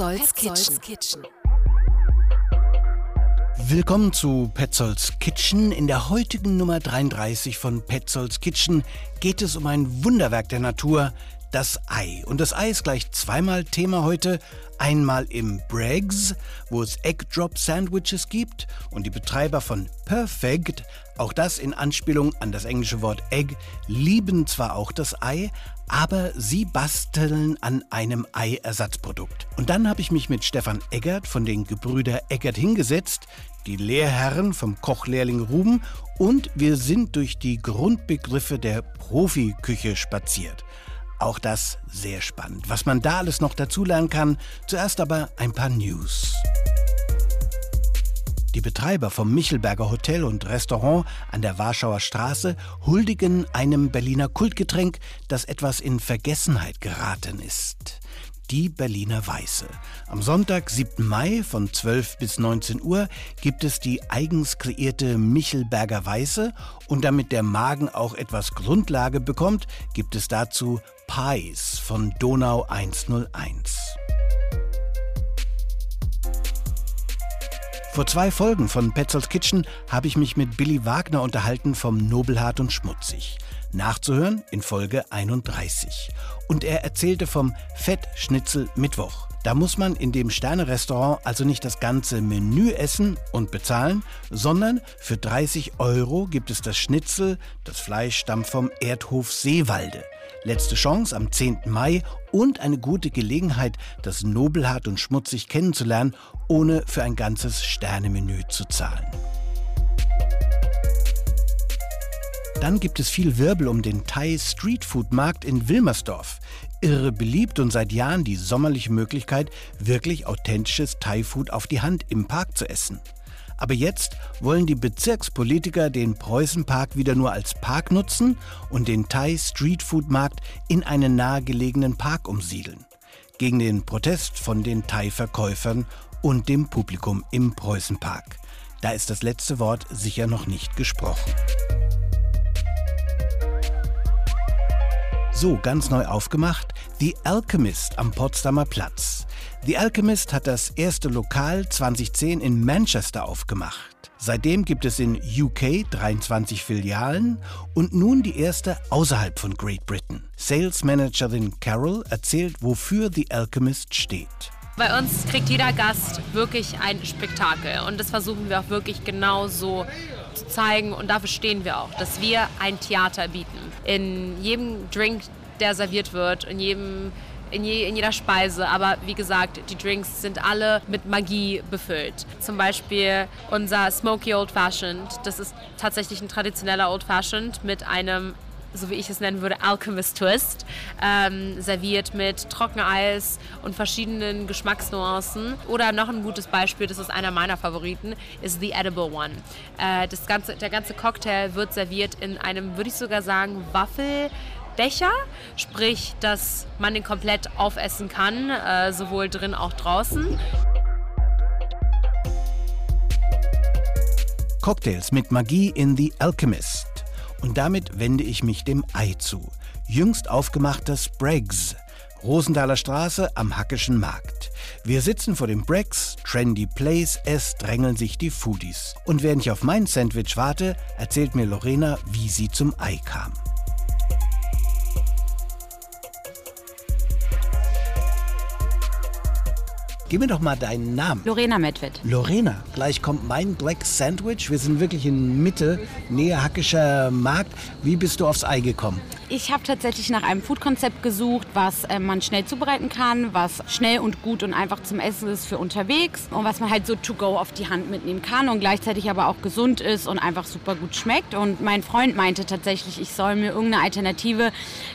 Petzolds Kitchen. Kitchen. Willkommen zu Petzolds Kitchen. In der heutigen Nummer 33 von Petzolds Kitchen geht es um ein Wunderwerk der Natur, das Ei. Und das Ei ist gleich zweimal Thema heute. Einmal im Braggs, wo es Egg Drop Sandwiches gibt und die Betreiber von Perfect, auch das in Anspielung an das englische Wort Egg, lieben zwar auch das Ei, aber sie basteln an einem Eiersatzprodukt. Und dann habe ich mich mit Stefan Eggert von den Gebrüder Eggert hingesetzt, die Lehrherren vom Kochlehrling Ruben, und wir sind durch die Grundbegriffe der Profiküche spaziert. Auch das sehr spannend. Was man da alles noch dazulernen kann, zuerst aber ein paar News. Die Betreiber vom Michelberger Hotel und Restaurant an der Warschauer Straße huldigen einem Berliner Kultgetränk, das etwas in Vergessenheit geraten ist. Die Berliner Weiße. Am Sonntag, 7. Mai von 12 bis 19 Uhr gibt es die eigens kreierte Michelberger Weiße und damit der Magen auch etwas Grundlage bekommt, gibt es dazu Pies von Donau 101. Vor zwei Folgen von Petzolds Kitchen habe ich mich mit Billy Wagner unterhalten vom Nobelhart und Schmutzig. Nachzuhören in Folge 31. Und er erzählte vom Fettschnitzel Mittwoch. Da muss man in dem Sternerestaurant also nicht das ganze Menü essen und bezahlen, sondern für 30 Euro gibt es das Schnitzel, das Fleisch stammt vom Erdhof Seewalde. Letzte Chance am 10. Mai und eine gute Gelegenheit, das Nobelhart und Schmutzig kennenzulernen, ohne für ein ganzes Sternemenü zu zahlen. Dann gibt es viel Wirbel um den Thai Street Food Markt in Wilmersdorf. Irre beliebt und seit Jahren die sommerliche Möglichkeit, wirklich authentisches Thai Food auf die Hand im Park zu essen. Aber jetzt wollen die Bezirkspolitiker den Preußenpark wieder nur als Park nutzen und den Thai Street Food Markt in einen nahegelegenen Park umsiedeln. Gegen den Protest von den Thai-Verkäufern und dem Publikum im Preußenpark. Da ist das letzte Wort sicher noch nicht gesprochen. So, ganz neu aufgemacht, The Alchemist am Potsdamer Platz. The Alchemist hat das erste Lokal 2010 in Manchester aufgemacht. Seitdem gibt es in UK 23 Filialen und nun die erste außerhalb von Great Britain. Sales Managerin Carol erzählt, wofür The Alchemist steht. Bei uns kriegt jeder Gast wirklich ein Spektakel und das versuchen wir auch wirklich genau so zu zeigen und dafür stehen wir auch, dass wir ein Theater bieten. In jedem Drink, der serviert wird, in jedem in, je, in jeder Speise. Aber wie gesagt, die Drinks sind alle mit Magie befüllt. Zum Beispiel unser Smoky Old Fashioned. Das ist tatsächlich ein traditioneller Old Fashioned mit einem so wie ich es nennen würde, Alchemist Twist, ähm, serviert mit Trockeneis und verschiedenen Geschmacksnuancen. Oder noch ein gutes Beispiel, das ist einer meiner Favoriten, ist The Edible One. Äh, das ganze, der ganze Cocktail wird serviert in einem, würde ich sogar sagen, Waffel. Becher, sprich, dass man den komplett aufessen kann, äh, sowohl drin auch draußen. Cocktails mit Magie in The Alchemist. Und damit wende ich mich dem Ei zu. Jüngst aufgemachter Spraggs, Rosenthaler Straße am Hackischen Markt. Wir sitzen vor dem Braggs, Trendy Place, es drängeln sich die Foodies. Und während ich auf mein Sandwich warte, erzählt mir Lorena, wie sie zum Ei kam. Gib mir doch mal deinen Namen. Lorena Medved. Lorena, gleich kommt mein Black Sandwich. Wir sind wirklich in Mitte, nähe Hackischer Markt. Wie bist du aufs Ei gekommen? Ich habe tatsächlich nach einem Foodkonzept gesucht, was äh, man schnell zubereiten kann, was schnell und gut und einfach zum Essen ist für unterwegs und was man halt so to go auf die Hand mitnehmen kann und gleichzeitig aber auch gesund ist und einfach super gut schmeckt. Und mein Freund meinte tatsächlich, ich soll mir irgendeine Alternative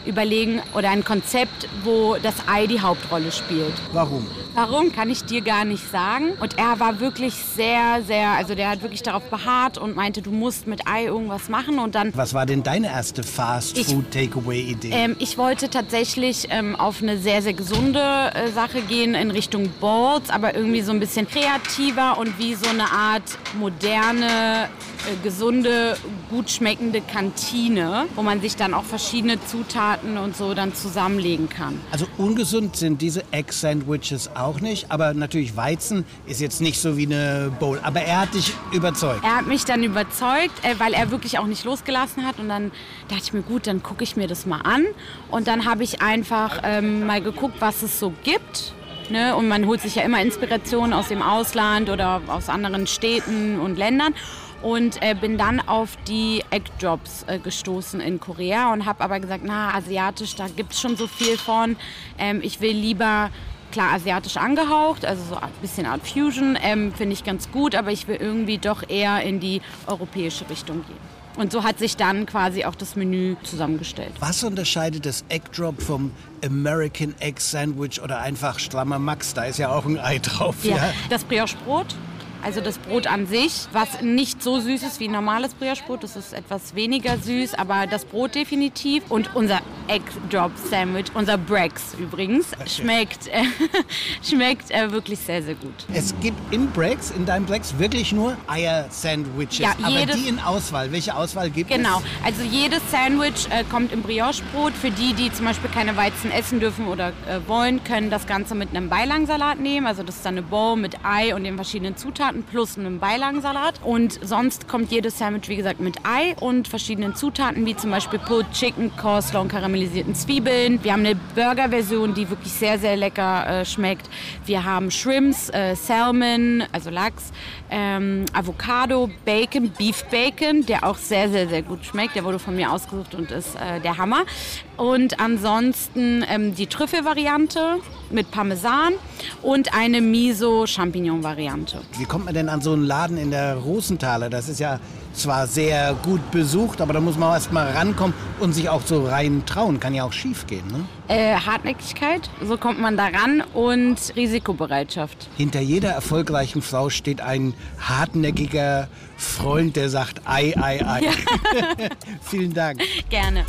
überlegen oder ein Konzept, wo das Ei die Hauptrolle spielt. Warum? Warum kann ich dir gar nicht sagen. Und er war wirklich sehr, sehr, also der hat wirklich darauf beharrt und meinte, du musst mit Ei irgendwas machen. Und dann. Was war denn deine erste Fast Food Takeaway Idee? Ähm, ich wollte tatsächlich ähm, auf eine sehr, sehr gesunde äh, Sache gehen in Richtung Balls, aber irgendwie so ein bisschen kreativer und wie so eine Art moderne, äh, gesunde gut schmeckende Kantine, wo man sich dann auch verschiedene Zutaten und so dann zusammenlegen kann. Also ungesund sind diese Egg-Sandwiches auch nicht, aber natürlich Weizen ist jetzt nicht so wie eine Bowl. Aber er hat dich überzeugt. Er hat mich dann überzeugt, äh, weil er wirklich auch nicht losgelassen hat. Und dann dachte ich mir, gut, dann gucke ich mir das mal an. Und dann habe ich einfach ähm, mal geguckt, was es so gibt. Ne? Und man holt sich ja immer Inspiration aus dem Ausland oder aus anderen Städten und Ländern und äh, bin dann auf die Egg-Drops äh, gestoßen in Korea und habe aber gesagt, na, asiatisch, da gibt es schon so viel von. Ähm, ich will lieber klar asiatisch angehaucht, also so ein bisschen Art Fusion, ähm, finde ich ganz gut, aber ich will irgendwie doch eher in die europäische Richtung gehen. Und so hat sich dann quasi auch das Menü zusammengestellt. Was unterscheidet das Egg Drop vom American Egg Sandwich oder einfach strammer Max? Da ist ja auch ein Ei drauf. Ja, ja. das Brioche-Brot also das Brot an sich, was nicht so süß ist wie normales Brioche-Brot, das ist etwas weniger süß, aber das Brot definitiv. Und unser Egg Drop Sandwich, unser Brex übrigens, schmeckt, äh, schmeckt äh, wirklich sehr, sehr gut. Es gibt in Brex, in deinem Brex, wirklich nur Eier-Sandwiches. Ja, aber die in Auswahl. Welche Auswahl gibt genau. es? Genau, also jedes Sandwich äh, kommt im Brioche-Brot. Für die, die zum Beispiel keine Weizen essen dürfen oder äh, wollen, können das Ganze mit einem Beilangsalat nehmen. Also das ist dann eine Bowl mit Ei und den verschiedenen Zutaten. Zutaten plus einem Beilagensalat. Und sonst kommt jedes Sandwich, wie gesagt, mit Ei und verschiedenen Zutaten, wie zum Beispiel Pulled Chicken, Coleslaw und karamellisierten Zwiebeln. Wir haben eine Burger-Version, die wirklich sehr, sehr lecker äh, schmeckt. Wir haben Shrimps, äh, Salmon, also Lachs, ähm, Avocado, Bacon, Beef Bacon, der auch sehr, sehr, sehr gut schmeckt. Der wurde von mir ausgesucht und ist äh, der Hammer. Und ansonsten ähm, die Trüffelvariante mit Parmesan und eine Miso-Champignon-Variante. Wie kommt man denn an so einen Laden in der Rosenthaler? Das ist ja zwar sehr gut besucht, aber da muss man erst mal rankommen und sich auch so rein trauen. Kann ja auch schief gehen, ne? Äh, Hartnäckigkeit, so kommt man da ran und Risikobereitschaft. Hinter jeder erfolgreichen Frau steht ein hartnäckiger Freund, der sagt Ei, Ei, Ei. Ja. Vielen Dank. Gerne.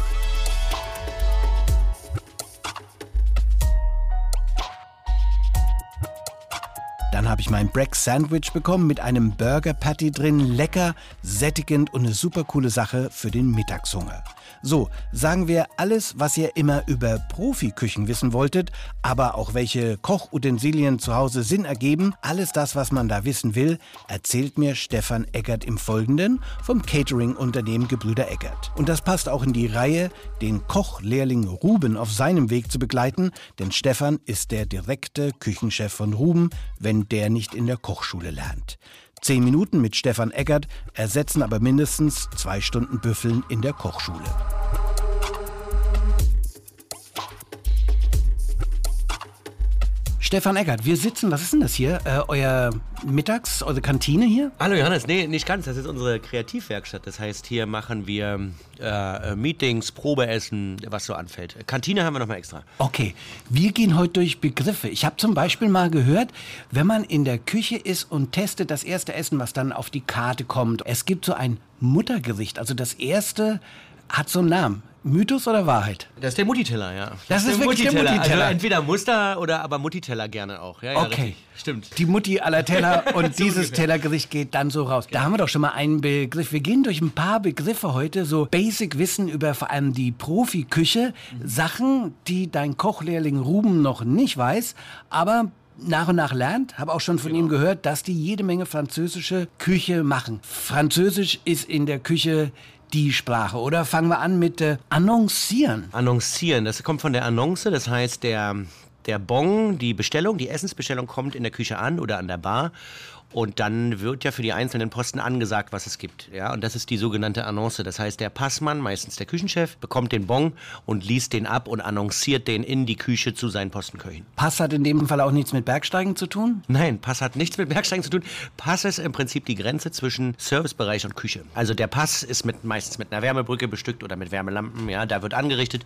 Dann habe ich mein Breck Sandwich bekommen mit einem Burger Patty drin. Lecker, sättigend und eine super coole Sache für den Mittagshunger. So, sagen wir alles, was ihr immer über Profiküchen wissen wolltet, aber auch welche Kochutensilien zu Hause Sinn ergeben, alles das, was man da wissen will, erzählt mir Stefan Eggert im Folgenden vom Catering-Unternehmen Gebrüder Eggert. Und das passt auch in die Reihe, den Kochlehrling Ruben auf seinem Weg zu begleiten, denn Stefan ist der direkte Küchenchef von Ruben, wenn der nicht in der Kochschule lernt. Zehn Minuten mit Stefan Eggert ersetzen aber mindestens zwei Stunden Büffeln in der Kochschule. Stefan Eckert, wir sitzen, was ist denn das hier? Äh, euer Mittags, eure Kantine hier? Hallo Johannes, nee, nicht ganz. Das ist unsere Kreativwerkstatt. Das heißt, hier machen wir äh, Meetings, Probeessen, was so anfällt. Kantine haben wir nochmal extra. Okay, wir gehen heute durch Begriffe. Ich habe zum Beispiel mal gehört, wenn man in der Küche ist und testet das erste Essen, was dann auf die Karte kommt. Es gibt so ein Muttergericht. Also das erste hat so einen Namen. Mythos oder Wahrheit? Das ist der Muttiteller, ja. Das, das ist, ist wirklich Muttiteller. der Muttiteller. Also entweder Muster oder aber Muttiteller gerne auch. Ja, ja, okay. Richtig. Stimmt. Die Mutti aller Teller und dieses Tellergericht geht dann so raus. Da haben wir doch schon mal einen Begriff. Wir gehen durch ein paar Begriffe heute, so Basic-Wissen über vor allem die Profiküche. Mhm. Sachen, die dein Kochlehrling Ruben noch nicht weiß, aber nach und nach lernt. Habe auch schon von genau. ihm gehört, dass die jede Menge französische Küche machen. Französisch ist in der Küche die Sprache. Oder fangen wir an mit äh, Annoncieren. Annoncieren, das kommt von der Annonce, das heißt der, der Bon, die Bestellung, die Essensbestellung kommt in der Küche an oder an der Bar und dann wird ja für die einzelnen Posten angesagt, was es gibt. Ja, und das ist die sogenannte Annonce. Das heißt, der Passmann, meistens der Küchenchef, bekommt den Bon und liest den ab und annonciert den in die Küche zu seinen Postenköchen. Pass hat in dem Fall auch nichts mit Bergsteigen zu tun? Nein, Pass hat nichts mit Bergsteigen zu tun. Pass ist im Prinzip die Grenze zwischen Servicebereich und Küche. Also der Pass ist mit, meistens mit einer Wärmebrücke bestückt oder mit Wärmelampen. Ja, da wird angerichtet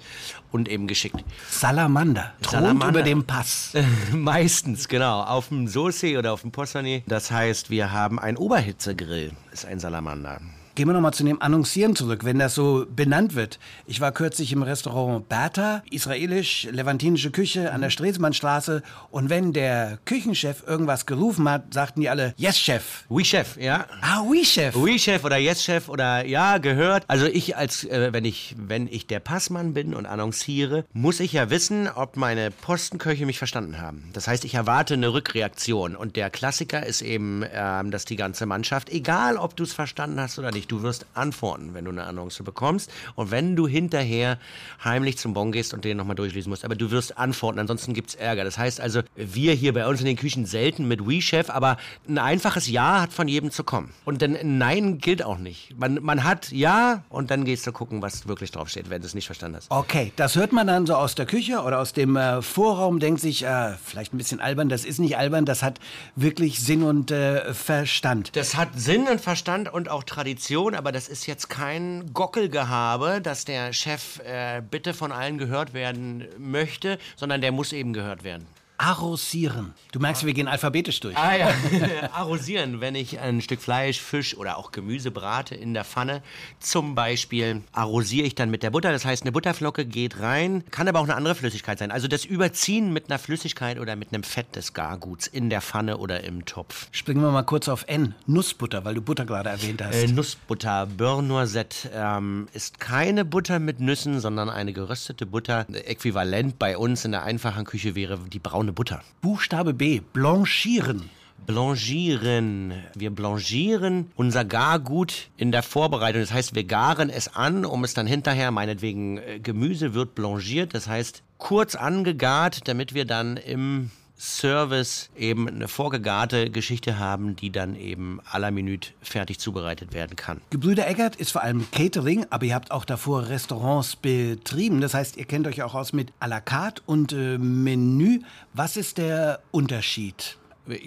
und eben geschickt. Salamander. Salamander. über dem Pass. meistens, genau. Auf dem Sauce oder auf dem Possané. Das heißt, wir haben ein Oberhitzegrill, ist ein Salamander. Gehen wir nochmal zu dem Annoncieren zurück, wenn das so benannt wird. Ich war kürzlich im Restaurant Bertha, israelisch-levantinische Küche an der Stresemannstraße. Und wenn der Küchenchef irgendwas gerufen hat, sagten die alle, yes, Chef. Oui, Chef, ja. Ah, oui, Chef. Oui, Chef oder Yes, Chef oder ja, gehört. Also ich als, äh, wenn ich, wenn ich der Passmann bin und annonciere, muss ich ja wissen, ob meine Postenköche mich verstanden haben. Das heißt, ich erwarte eine Rückreaktion. Und der Klassiker ist eben, ähm, dass die ganze Mannschaft, egal ob du es verstanden hast oder nicht, du wirst antworten, wenn du eine Annonce bekommst. Und wenn du hinterher heimlich zum Bon gehst und den nochmal durchlesen musst, aber du wirst antworten, ansonsten gibt's Ärger. Das heißt also, wir hier bei uns in den Küchen selten mit We Chef, aber ein einfaches Ja hat von jedem zu kommen. Und dann Nein gilt auch nicht. Man, man hat Ja und dann gehst du gucken, was wirklich draufsteht, wenn du es nicht verstanden hast. Okay, das hört man dann so aus der Küche oder aus dem äh, Vorraum, denkt sich, äh, vielleicht ein bisschen albern, das ist nicht albern, das hat wirklich Sinn und äh, Verstand. Das hat Sinn und Verstand und auch Tradition, aber das ist jetzt kein Gockelgehabe, dass der Chef äh, bitte von allen gehört werden möchte, sondern der muss eben gehört werden. Arrosieren. Du merkst, wir gehen alphabetisch durch. Ah ja, arrosieren, wenn ich ein Stück Fleisch, Fisch oder auch Gemüse brate in der Pfanne. Zum Beispiel arrosiere ich dann mit der Butter. Das heißt, eine Butterflocke geht rein, kann aber auch eine andere Flüssigkeit sein. Also das Überziehen mit einer Flüssigkeit oder mit einem Fett des Garguts in der Pfanne oder im Topf. Springen wir mal kurz auf N. Nussbutter, weil du Butter gerade erwähnt hast. Äh, Nussbutter, Beurre Noisette, ähm, ist keine Butter mit Nüssen, sondern eine geröstete Butter. Äquivalent bei uns in der einfachen Küche wäre die braune Butter. Buchstabe B. Blanchieren. Blanchieren. Wir blanchieren unser Gargut in der Vorbereitung. Das heißt, wir garen es an, um es dann hinterher, meinetwegen äh, Gemüse wird blanchiert. Das heißt, kurz angegart, damit wir dann im Service eben eine vorgegarte Geschichte haben, die dann eben à la Minute fertig zubereitet werden kann. Gebrüder Eggert ist vor allem Catering, aber ihr habt auch davor Restaurants betrieben. Das heißt, ihr kennt euch auch aus mit à la carte und äh, Menü. Was ist der Unterschied?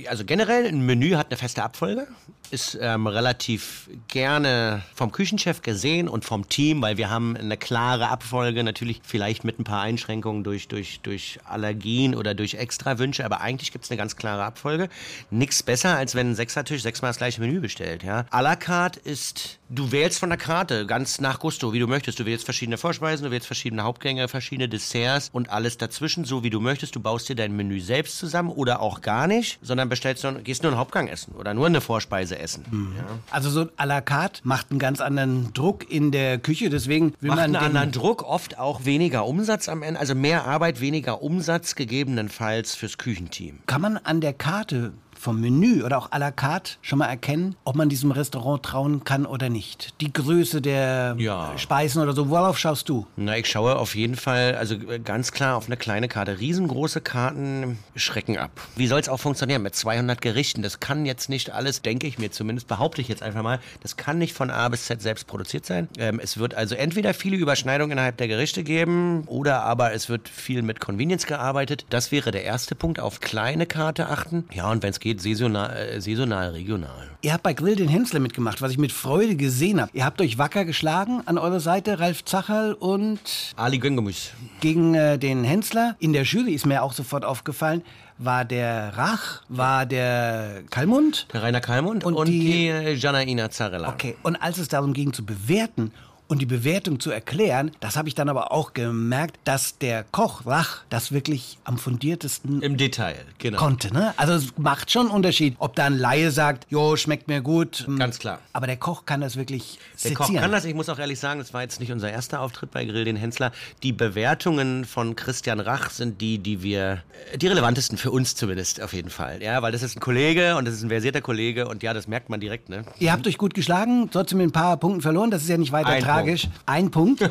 Also generell, ein Menü hat eine feste Abfolge, ist ähm, relativ gerne vom Küchenchef gesehen und vom Team, weil wir haben eine klare Abfolge, natürlich vielleicht mit ein paar Einschränkungen durch, durch, durch Allergien oder durch Extrawünsche, aber eigentlich gibt es eine ganz klare Abfolge. Nichts besser, als wenn ein Sechsertisch sechsmal das gleiche Menü bestellt. Ja? À la carte ist, du wählst von der Karte ganz nach Gusto, wie du möchtest. Du wählst verschiedene Vorspeisen, du wählst verschiedene Hauptgänge, verschiedene Desserts und alles dazwischen, so wie du möchtest. Du baust dir dein Menü selbst zusammen oder auch gar nicht, sondern bestellst nur, gehst nur einen Hauptgang essen oder nur eine Vorspeise essen. Ja. Also so à la carte macht einen ganz anderen Druck in der Küche, deswegen will Macht man einen anderen Druck, oft auch weniger Umsatz am Ende, also mehr Arbeit, weniger Umsatz gegebenenfalls fürs Küchenteam. Kann man an der Karte vom Menü oder auch à la carte schon mal erkennen, ob man diesem Restaurant trauen kann oder nicht? Die Größe der Ja. Speisen oder so, worauf schaust du? Na, ich schaue auf jeden Fall, also äh, ganz klar auf eine kleine Karte. Riesengroße Karten schrecken ab. Wie soll es auch funktionieren mit 200 Gerichten? Das kann jetzt nicht alles, denke ich mir zumindest, behaupte ich jetzt einfach mal, das kann nicht von A bis Z selbst produziert sein. Ähm, es wird also entweder viele Überschneidungen innerhalb der Gerichte geben oder aber es wird viel mit Convenience gearbeitet. Das wäre der erste Punkt, auf kleine Karte achten. Ja, und wenn es geht, saisonal, äh, saisonal, regional. Ihr habt bei Grill den Hensler mitgemacht, was ich mit Freude gesehen habe. Ihr habt euch wacker geschlagen an eurer Seite, Ralf Zacherl und Ali Göngemus. gegen äh, den Hensler. In der Jury ist mir auch sofort aufgefallen, war der Rach, war der Kalmund. Der Rainer Kalmund Und und, die- die, äh, Janaina Zarella. Okay, und als es darum ging zu bewerten und die Bewertung zu erklären, das habe ich dann aber auch gemerkt, dass der Koch Rach das wirklich am fundiertesten Im Detail, genau. konnte. Ne? Also es macht schon einen Unterschied, ob da ein Laie sagt, jo, schmeckt mir gut. hm, Ganz klar. Aber der Koch kann das wirklich Der Koch sezieren. kann das. Ich muss auch ehrlich sagen, das war jetzt nicht unser erster Auftritt bei Grill den Hensler. Die Bewertungen von Christian Rach sind die, die wir, äh, die relevantesten für uns zumindest auf jeden Fall. Ja, weil das ist ein Kollege und das ist ein versierter Kollege und ja, das merkt man direkt, ne? Ihr habt euch gut geschlagen, trotzdem mit ein paar Punkten verloren. Das ist ja nicht weiter Ein tragisch. Ein Punkt.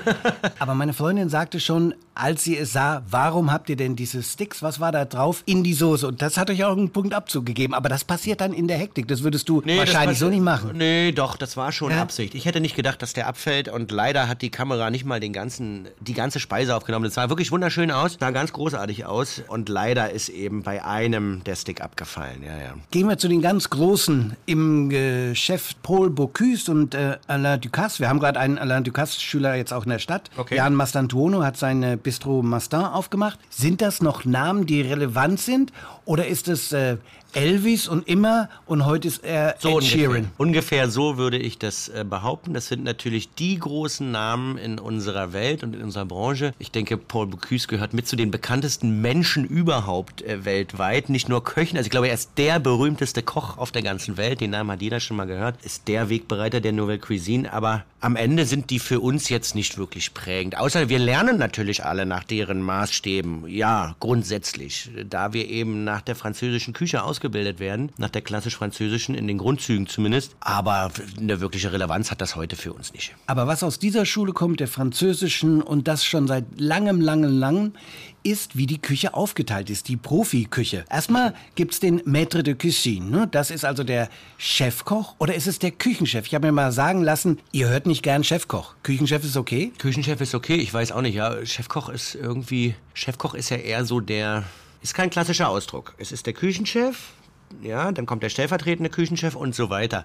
Aber meine Freundin sagte schon, als sie es sah, warum habt ihr denn diese Sticks, was war da drauf, in die Soße? Und das hat euch auch einen Punkt Abzug gegeben. Aber das passiert dann in der Hektik. Das würdest du das wahrscheinlich so nicht machen. Nee, doch, das war schon Ja? Absicht. Ich hätte nicht gedacht, dass der abfällt und leider hat die Kamera nicht mal den ganzen, die ganze Speise aufgenommen. Das sah wirklich wunderschön aus, sah ganz großartig aus und leider ist eben bei einem der Stick abgefallen. Ja, ja. Gehen wir zu den ganz Großen im Geschäft Paul Bocuse und äh, Alain Ducasse. Wir haben gerade einen Alain gelernt, Ducasse-Schüler jetzt auch in der Stadt. Okay. Jan Mastantuono hat sein äh, Bistro Mastin aufgemacht. Sind das noch Namen, die relevant sind? Oder ist es äh, Elvis und immer und heute ist er So Ed ungefähr. Sheeran? ungefähr so würde ich das äh, behaupten. Das sind natürlich die großen Namen in unserer Welt und in unserer Branche. Ich denke, Paul Bocuse gehört mit zu den bekanntesten Menschen überhaupt äh, weltweit. Nicht nur Köchen. Also ich glaube, er ist der berühmteste Koch auf der ganzen Welt. Den Namen hat jeder schon mal gehört. Ist der Wegbereiter der Nouvelle Cuisine. Aber am Ende sind die für uns jetzt nicht wirklich prägend. Außer wir lernen natürlich alle nach deren Maßstäben. Ja, grundsätzlich. Da wir eben nach der französischen Küche ausgebildet werden, nach der klassisch französischen, in den Grundzügen zumindest. Aber eine wirkliche Relevanz hat das heute für uns nicht. Aber was aus dieser Schule kommt, der französischen und das schon seit langem, langem, langem, ist, wie die Küche aufgeteilt ist, die Profiküche. Erstmal gibt's den Maître de Cuisine. Ne? Das ist also der Chefkoch oder ist es der Küchenchef? Ich habe mir mal sagen lassen, ihr hört nicht gern Chefkoch. Küchenchef ist okay? Küchenchef ist okay, ich weiß auch nicht. Ja, Chefkoch ist irgendwie. Chefkoch ist ja eher so der. Ist kein klassischer Ausdruck. Es ist der Küchenchef. Ja, dann kommt der stellvertretende Küchenchef und so weiter.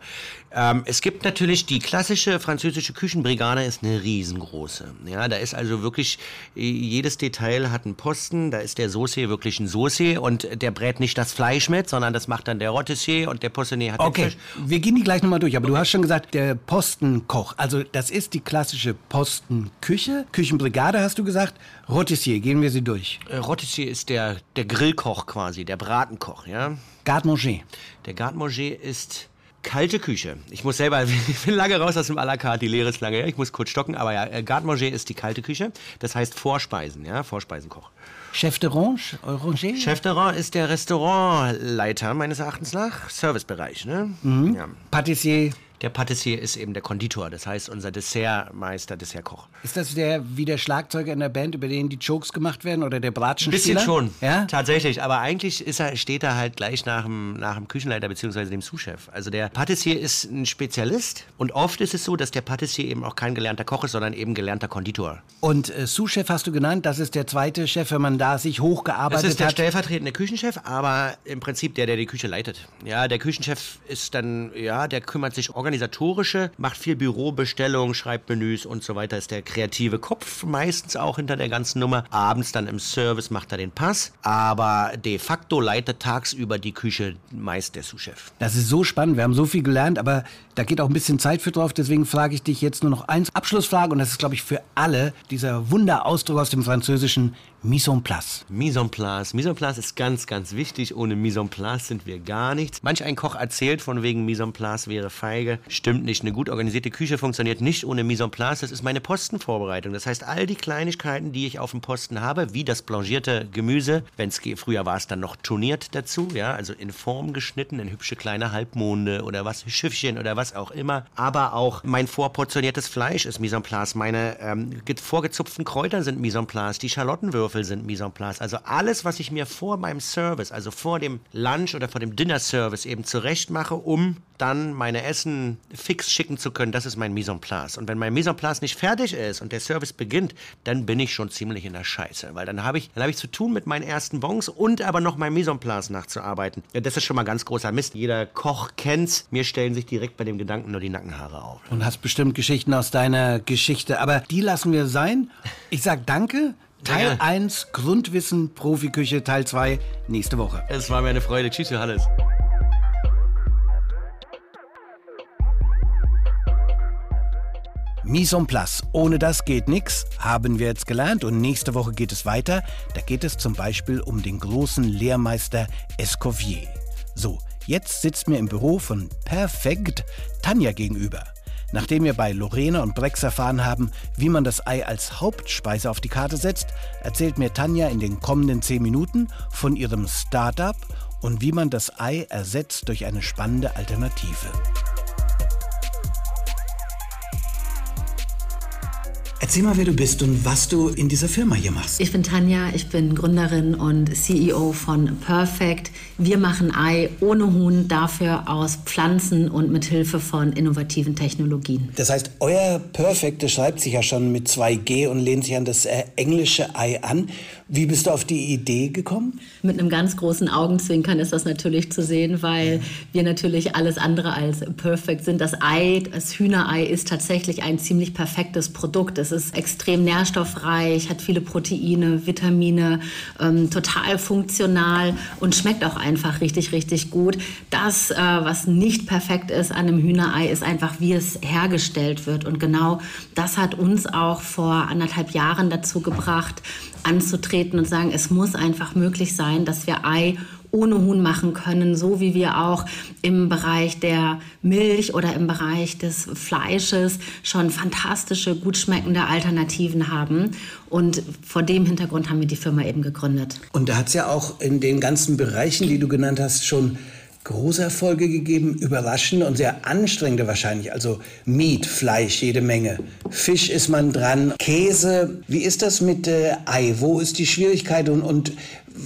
Ähm, es gibt natürlich die klassische französische Küchenbrigade ist eine riesengroße. Ja, da ist also wirklich äh, jedes Detail hat einen Posten. Da ist der Saucier wirklich ein Saucier und der brät nicht das Fleisch mit, sondern das macht dann der Rotissier und der Poissonnier hat den Okay, wir gehen die gleich nochmal durch. Aber du hast schon gesagt, der Postenkoch. Also das ist die klassische Postenküche. Küchenbrigade hast du gesagt. Rotissier, gehen wir sie durch. Äh, Rotissier ist der der Grillkoch quasi, der Bratenkoch. Ja. Garde-Manger. Der Garde-Manger ist kalte Küche. Ich muss selber, ich bin lange raus aus dem à la carte, die Lehre ist lange her, ich muss kurz stocken, aber ja, äh, Garde-Manger ist die kalte Küche, das heißt Vorspeisen, ja, Vorspeisenkoch. Chef de Range, Ranger? Chef de Rang ist der Restaurantleiter meines Erachtens nach, Servicebereich, ne? Ja. Patissier. Der Patissier ist eben der Konditor, das heißt unser Dessertmeister, Dessertkoch. Ist das der wie der Schlagzeuger in der Band, über den die Jokes gemacht werden oder der Ein Bratschenspieler? bisschen schon, Ja? tatsächlich. Aber eigentlich ist er, steht er halt gleich nach dem, nach dem Küchenleiter bzw. dem Sous-Chef. Also der Patissier ist ein Spezialist und oft ist es so, dass der Patissier eben auch kein gelernter Koch ist, sondern eben gelernter Konditor. Und äh, Sous-Chef hast du genannt, das ist der zweite Chef, wenn man da sich Das hochgearbeitet ist der hat. stellvertretende Küchenchef, aber im Prinzip der, der die Küche leitet. Ja, der Küchenchef ist dann, ja, der kümmert sich organisatorische, macht viel Bürobestellung, schreibt Menüs und so weiter, ist der kreative Kopf meistens auch hinter der ganzen Nummer. Abends dann im Service macht er den Pass, aber de facto leitet tagsüber die Küche meist der Sous-Chef. Das ist so spannend, wir haben so viel gelernt, aber da geht auch ein bisschen Zeit für drauf. Deswegen frage ich dich jetzt nur noch eins. Abschlussfrage, und das ist, glaube ich, für alle dieser Wunderausdruck aus dem Französischen Mise en place. Mise en place. Mise en place ist ganz, ganz wichtig. Ohne Mise en place sind wir gar nichts. Manch ein Koch erzählt von wegen Mise en place wäre feige. Stimmt nicht. Eine gut organisierte Küche funktioniert nicht ohne Mise en place. Das ist meine Postenvorbereitung. Das heißt, all die Kleinigkeiten, die ich auf dem Posten habe, wie das blanchierte Gemüse, wenn es früher war es dann noch toniert dazu, ja, also in Form geschnitten, in hübsche kleine Halbmonde oder was, Schiffchen oder was auch immer. Aber auch mein vorportioniertes Fleisch ist Mise en place. Meine ähm, ge- vorgezupften Kräuter sind Mise en place. Die Schalottenwürfel sind Mise en place. Also alles, was ich mir vor meinem Service, also vor dem Lunch oder vor dem Dinner-Service eben zurecht mache, um dann meine Essen fix schicken zu können, das ist mein Mise en place. Und wenn mein Mise en place nicht fertig ist und der Service beginnt, dann bin ich schon ziemlich in der Scheiße. Weil dann habe ich, dann habe ich zu tun mit meinen ersten Bons und aber noch mein Mise en place nachzuarbeiten. Ja, das ist schon mal ganz großer Mist. Jeder Koch kennt's. Mir stellen sich direkt bei dem Gedanken nur die Nackenhaare auf. Und hast bestimmt Geschichten aus deiner Geschichte. Aber die lassen wir sein. Ich sag danke. Teil Danke. 1 Grundwissen Profiküche, Teil 2 nächste Woche. Es war mir eine Freude. Tschüss, Johannes. Mise en place. Ohne das geht nix, haben wir jetzt gelernt. Und nächste Woche geht es weiter. Da geht es zum Beispiel um den großen Lehrmeister Escoffier. So, jetzt sitzt mir im Büro von Perfekt Tanja gegenüber. Nachdem wir bei Lorena und Brex erfahren haben, wie man das Ei als Hauptspeise auf die Karte setzt, erzählt mir Tanja in den kommenden 10 Minuten von ihrem Startup und wie man das Ei ersetzt durch eine spannende Alternative. Erzähl mal, wer du bist und was du in dieser Firma hier machst. Ich bin Tanja, ich bin Gründerin und CEO von Perfect. Wir machen Ei ohne Huhn, dafür aus Pflanzen und mit Hilfe von innovativen Technologien. Das heißt, euer Perfect, das schreibt sich ja schon mit 2G und lehnt sich an das äh, englische Ei an. Wie bist du auf die Idee gekommen? Mit einem ganz großen Augenzwinkern ist das natürlich zu sehen, weil wir natürlich alles andere als perfekt sind. Das Ei, das Hühnerei ist tatsächlich ein ziemlich perfektes Produkt. Es ist extrem nährstoffreich, hat viele Proteine, Vitamine, ähm, total funktional und schmeckt auch einfach richtig, richtig gut. Das, äh, was nicht perfekt ist an einem Hühnerei, ist einfach, wie es hergestellt wird. Und genau das hat uns auch vor anderthalb Jahren dazu gebracht, anzutreten und sagen, es muss einfach möglich sein, dass wir Ei ohne Huhn machen können, so wie wir auch im Bereich der Milch oder im Bereich des Fleisches schon fantastische, gut schmeckende Alternativen haben. Und vor dem Hintergrund haben wir die Firma eben gegründet. Und da hat es ja auch in den ganzen Bereichen, die du genannt hast, schon große Erfolge gegeben, überraschende und sehr anstrengende wahrscheinlich. Also Meat, Fleisch, jede Menge. Fisch ist man dran, Käse. Wie ist das mit äh, Ei? Wo ist die Schwierigkeit und, und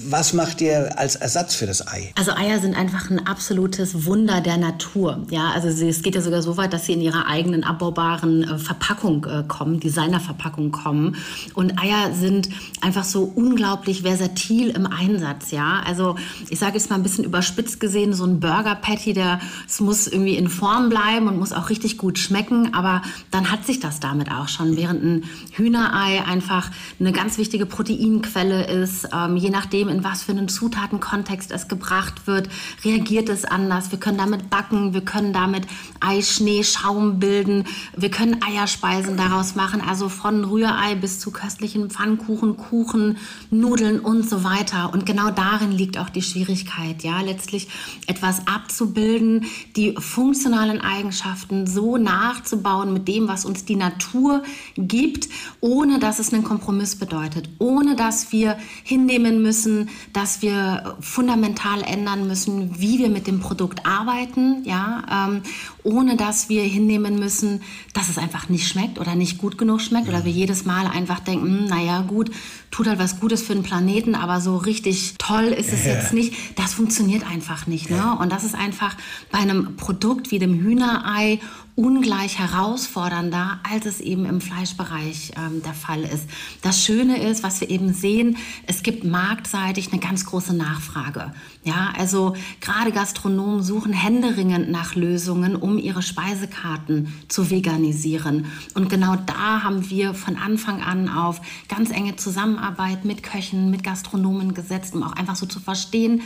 was macht ihr als Ersatz für das Ei? Also Eier sind einfach ein absolutes Wunder der Natur. Ja, also es geht ja sogar so weit, dass sie in ihrer eigenen abbaubaren äh, Verpackung äh, kommen, Designerverpackung kommen. Und Eier sind einfach so unglaublich versatil im Einsatz. Ja, also ich sage jetzt mal ein bisschen überspitzt gesehen, so ein Burger Patty, der es muss irgendwie in Form bleiben und muss auch richtig gut schmecken. Aber dann hat sich das damit auch schon, während ein Hühnerei einfach eine ganz wichtige Proteinquelle ist, ähm, je nachdem nachdem, in was für einen Zutatenkontext es gebracht wird, reagiert es anders. Wir können damit backen, wir können damit Eischnee, Schaum bilden, wir können Eierspeisen daraus machen, also von Rührei bis zu köstlichen Pfannkuchen, Kuchen, Nudeln und so weiter. Und genau darin liegt auch die Schwierigkeit, ja, letztlich etwas abzubilden, die funktionalen Eigenschaften so nachzubauen mit dem, was uns die Natur gibt, ohne dass es einen Kompromiss bedeutet, ohne dass wir hinnehmen müssen, müssen, dass wir fundamental ändern müssen, wie wir mit dem Produkt arbeiten, ja, ähm, ohne dass wir hinnehmen müssen, dass es einfach nicht schmeckt oder nicht gut genug schmeckt oder wir jedes Mal einfach denken, hm, naja gut, tut halt was Gutes für den Planeten, aber so richtig toll ist es ja. jetzt nicht. Das funktioniert einfach nicht. Ne? Und das ist einfach bei einem Produkt wie dem Hühnerei ungleich herausfordernder, als es eben im Fleischbereich ähm, der Fall ist. Das Schöne ist, was wir eben sehen, es gibt marktseitig eine ganz große Nachfrage. Ja, also gerade Gastronomen suchen händeringend nach Lösungen, um ihre Speisekarten zu veganisieren. Und genau da haben wir von Anfang an auf ganz enge Zusammenarbeit mit Köchen, mit Gastronomen gesetzt, um auch einfach so zu verstehen,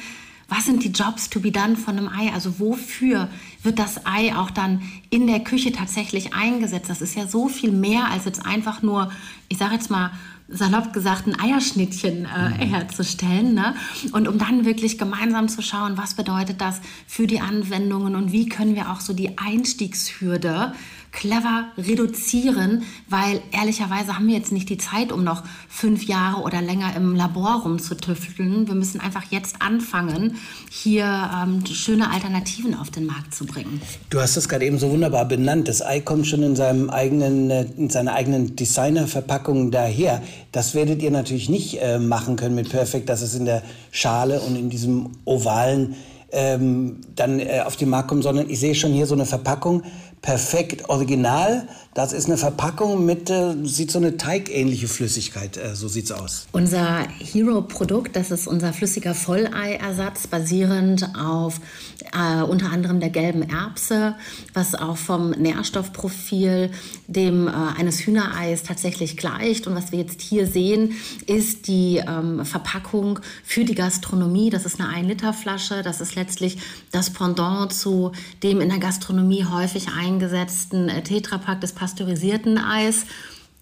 was sind die Jobs to be done von einem Ei? Also wofür wird das Ei auch dann in der Küche tatsächlich eingesetzt? Das ist ja so viel mehr als jetzt einfach nur, ich sage jetzt mal, salopp gesagt, ein Eierschnittchen äh, mhm. herzustellen. Ne? Und um dann wirklich gemeinsam zu schauen, was bedeutet das für die Anwendungen und wie können wir auch so die Einstiegshürde clever reduzieren, weil ehrlicherweise haben wir jetzt nicht die Zeit, um noch fünf Jahre oder länger im Labor rumzutüfteln. Wir müssen einfach jetzt anfangen, hier ähm, schöne Alternativen auf den Markt zu bringen. Du hast das gerade eben so wunderbar benannt. Das Ei kommt schon in, seinem eigenen, äh, in seiner eigenen Designerverpackung daher. Das werdet ihr natürlich nicht äh, machen können mit Perfect, dass es in der Schale und in diesem ovalen ähm, dann äh, auf den Markt kommt, sondern ich sehe schon hier so eine Verpackung perfekt original. Das ist eine Verpackung mit, äh, sieht so eine teigähnliche Flüssigkeit, äh, so sieht's aus. Unser Hero-Produkt, das ist unser flüssiger Volleiersatz, basierend auf äh, unter anderem der gelben Erbse, was auch vom Nährstoffprofil dem äh, eines Hühnereis tatsächlich gleicht. Und was wir jetzt hier sehen, ist die ähm, Verpackung für die Gastronomie. Das ist eine 1-Liter-Flasche. Das ist letztlich das Pendant zu dem in der Gastronomie häufig ein eingesetzten äh, Tetrapack des pasteurisierten Eis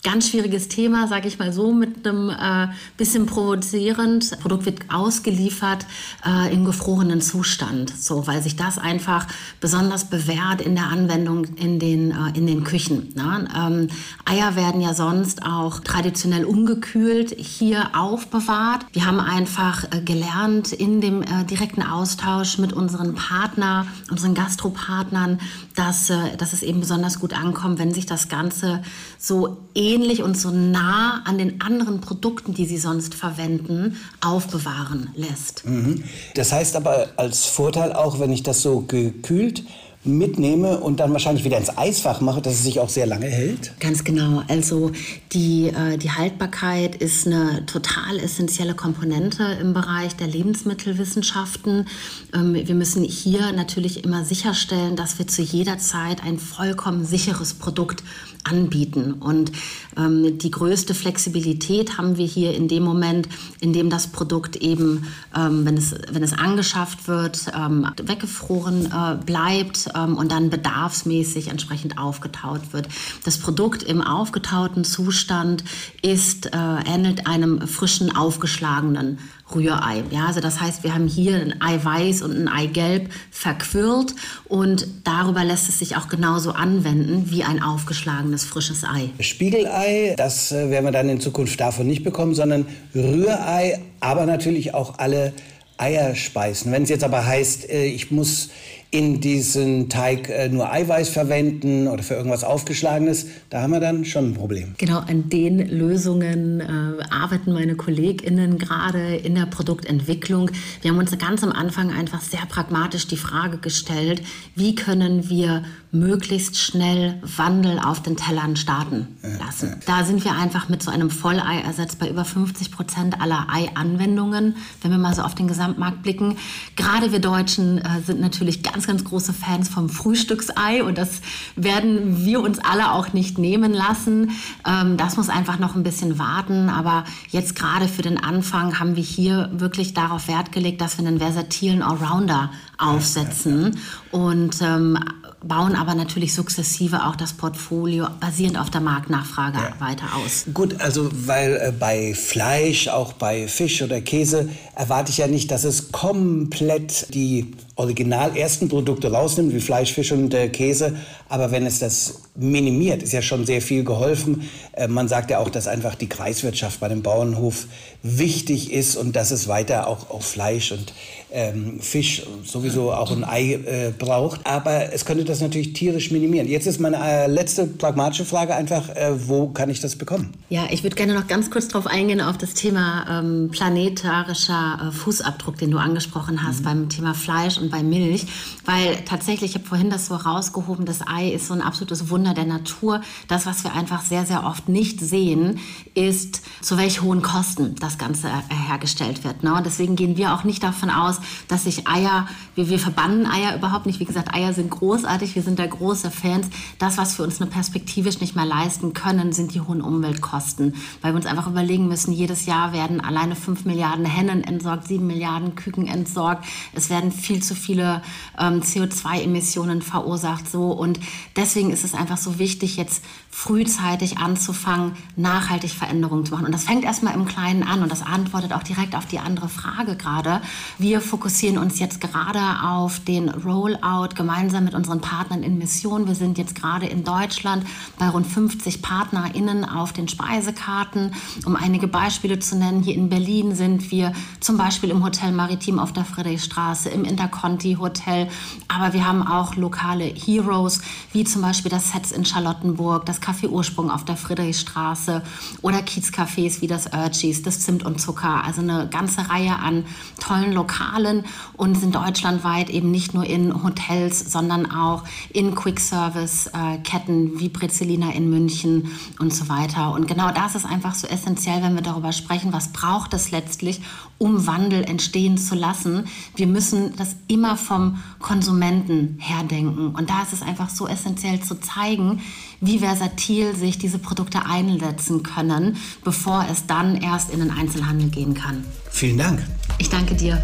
ganz schwieriges Thema, sage ich mal so, mit einem äh, bisschen provozierend. Das Produkt wird ausgeliefert äh, im gefrorenen Zustand, so, weil sich das einfach besonders bewährt in der Anwendung in den, äh, in den Küchen. Ne? Ähm, Eier werden ja sonst auch traditionell ungekühlt hier aufbewahrt. Wir haben einfach äh, gelernt in dem äh, direkten Austausch mit unseren Partner, unseren Gastropartnern, dass, äh, dass es eben besonders gut ankommt, wenn sich das Ganze so ähnlich ähnlich und so nah an den anderen Produkten, die sie sonst verwenden, aufbewahren lässt. Mhm. Das heißt aber als Vorteil auch, wenn ich das so gekühlt mitnehme und dann wahrscheinlich wieder ins Eisfach mache, dass es sich auch sehr lange hält? Ganz genau. Also die, äh, die Haltbarkeit ist eine total essentielle Komponente im Bereich der Lebensmittelwissenschaften. Ähm, wir müssen hier natürlich immer sicherstellen, dass wir zu jeder Zeit ein vollkommen sicheres Produkt anbieten. Und ähm, die größte Flexibilität haben wir hier in dem Moment, in dem das Produkt eben, ähm, wenn, es, wenn es angeschafft wird, ähm, weggefroren äh, bleibt ähm, und dann bedarfsmäßig entsprechend aufgetaut wird. Das Produkt im aufgetauten Zustand ist, äh, ähnelt einem frischen, aufgeschlagenen Rührei. Ja, also das heißt, wir haben hier ein Eiweiß und ein Eigelb verquirlt und darüber lässt es sich auch genauso anwenden wie ein aufgeschlagenes frisches Ei. Spiegelei, das äh, werden wir dann in Zukunft davon nicht bekommen, sondern Rührei, aber natürlich auch alle Eierspeisen. Wenn es jetzt aber heißt, äh, ich muss in diesen Teig äh, nur Eiweiß verwenden oder für irgendwas Aufgeschlagenes, da haben wir dann schon ein Problem. Genau, an den Lösungen äh, arbeiten meine KollegInnen gerade in der Produktentwicklung. Wir haben uns ganz am Anfang einfach sehr pragmatisch die Frage gestellt, wie können wir möglichst schnell Wandel auf den Tellern starten lassen. Da sind wir einfach mit so einem Volleiersatz bei über 50 Prozent aller Ei-Anwendungen, wenn wir mal so auf den Gesamtmarkt blicken. Gerade wir Deutschen äh, sind natürlich ganz, ganz große Fans vom Frühstücksei und das werden wir uns alle auch nicht nehmen lassen. Ähm, das muss einfach noch ein bisschen warten, aber jetzt gerade für den Anfang haben wir hier wirklich darauf Wert gelegt, dass wir einen versatilen Allrounder aufsetzen und ähm, bauen aber natürlich sukzessive auch das Portfolio basierend auf der Marktnachfrage ja. weiter aus. Gut, also weil äh, bei Fleisch, auch bei Fisch oder Käse erwarte ich ja nicht, dass es komplett die original ersten Produkte rausnimmt, wie Fleisch, Fisch und äh, Käse. Aber wenn es das minimiert, ist ja schon sehr viel geholfen. Äh, man sagt ja auch, dass einfach die Kreiswirtschaft bei dem Bauernhof wichtig ist und dass es weiter auch, auch Fleisch und ähm, Fisch sowieso auch ein Ei äh, braucht. Aber es könnte das natürlich tierisch minimieren. Jetzt ist meine äh, letzte pragmatische Frage einfach, äh, wo kann ich das bekommen? Ja, ich würde gerne noch ganz kurz darauf eingehen, auf das Thema ähm, planetarischer äh, Fußabdruck, den du angesprochen hast mhm. beim Thema Fleisch und bei Milch, weil tatsächlich, ich habe vorhin das so rausgehoben, das Ei ist so ein absolutes Wunder der Natur. Das, was wir einfach sehr, sehr oft nicht sehen, ist, zu welch hohen Kosten das Ganze äh, hergestellt wird. Ne? Und deswegen gehen wir auch nicht davon aus, dass sich Eier, wir, wir verbannen Eier überhaupt nicht. Wie gesagt, Eier sind großartig, wir sind da große Fans. Das, was wir uns nur perspektivisch nicht mehr leisten können, sind die hohen Umweltkosten, weil wir uns einfach überlegen müssen, jedes Jahr werden alleine 5 Milliarden Hennen entsorgt, 7 Milliarden Küken entsorgt. Es werden viel zu viele ähm, CO2-Emissionen verursacht. So. Und deswegen ist es einfach so wichtig, jetzt frühzeitig anzufangen, nachhaltig Veränderungen zu machen. Und das fängt erstmal im Kleinen an und das antwortet auch direkt auf die andere Frage gerade. Wir fokussieren uns jetzt gerade auf den Rollout gemeinsam mit unseren Partnern in Mission. Wir sind jetzt gerade in Deutschland bei rund 50 PartnerInnen auf den Speisekarten. Um einige Beispiele zu nennen, hier in Berlin sind wir zum Beispiel im Hotel Maritim auf der Friedrichstraße, im Interconti Hotel. Aber wir haben auch lokale Heroes, wie zum Beispiel das Sets in Charlottenburg, das Café Ursprung auf der Friedrichstraße oder Kiezcafés wie das Urchies, das Zimt und Zucker. Also eine ganze Reihe an tollen Lokalen und sind deutschlandweit eben nicht nur in Hotels, sondern auch in Quick-Service-Ketten wie Brezelina in München und so weiter. Und genau das ist einfach so essentiell, wenn wir darüber sprechen, was braucht es letztlich, um Wandel entstehen zu lassen. Wir müssen das immer vom Konsumenten her denken. Und da ist es einfach so essentiell zu zeigen, wie versatil sich diese Produkte einsetzen können, bevor es dann erst in den Einzelhandel gehen kann. Vielen Dank. Ich danke dir.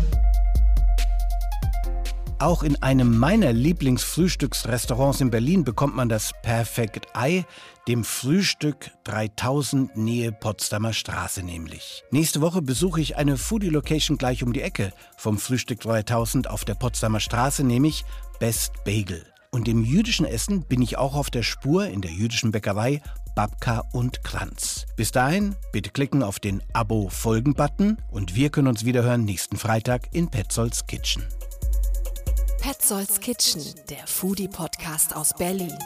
Auch in einem meiner Lieblingsfrühstücksrestaurants in Berlin bekommt man das Perfect Ei, dem Frühstück 3000 Nähe Potsdamer Straße nämlich. Nächste Woche besuche ich eine Foodie-Location gleich um die Ecke vom Frühstück 3000 auf der Potsdamer Straße, nämlich Best Bagel. Und im jüdischen Essen bin ich auch auf der Spur in der jüdischen Bäckerei Babka und Kranz. Bis dahin, bitte klicken auf den Abo-Folgen-Button und wir können uns wiederhören nächsten Freitag in Petzolds Kitchen. Petzolds Kitchen, der Foodie-Podcast aus Berlin.